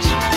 shouldn't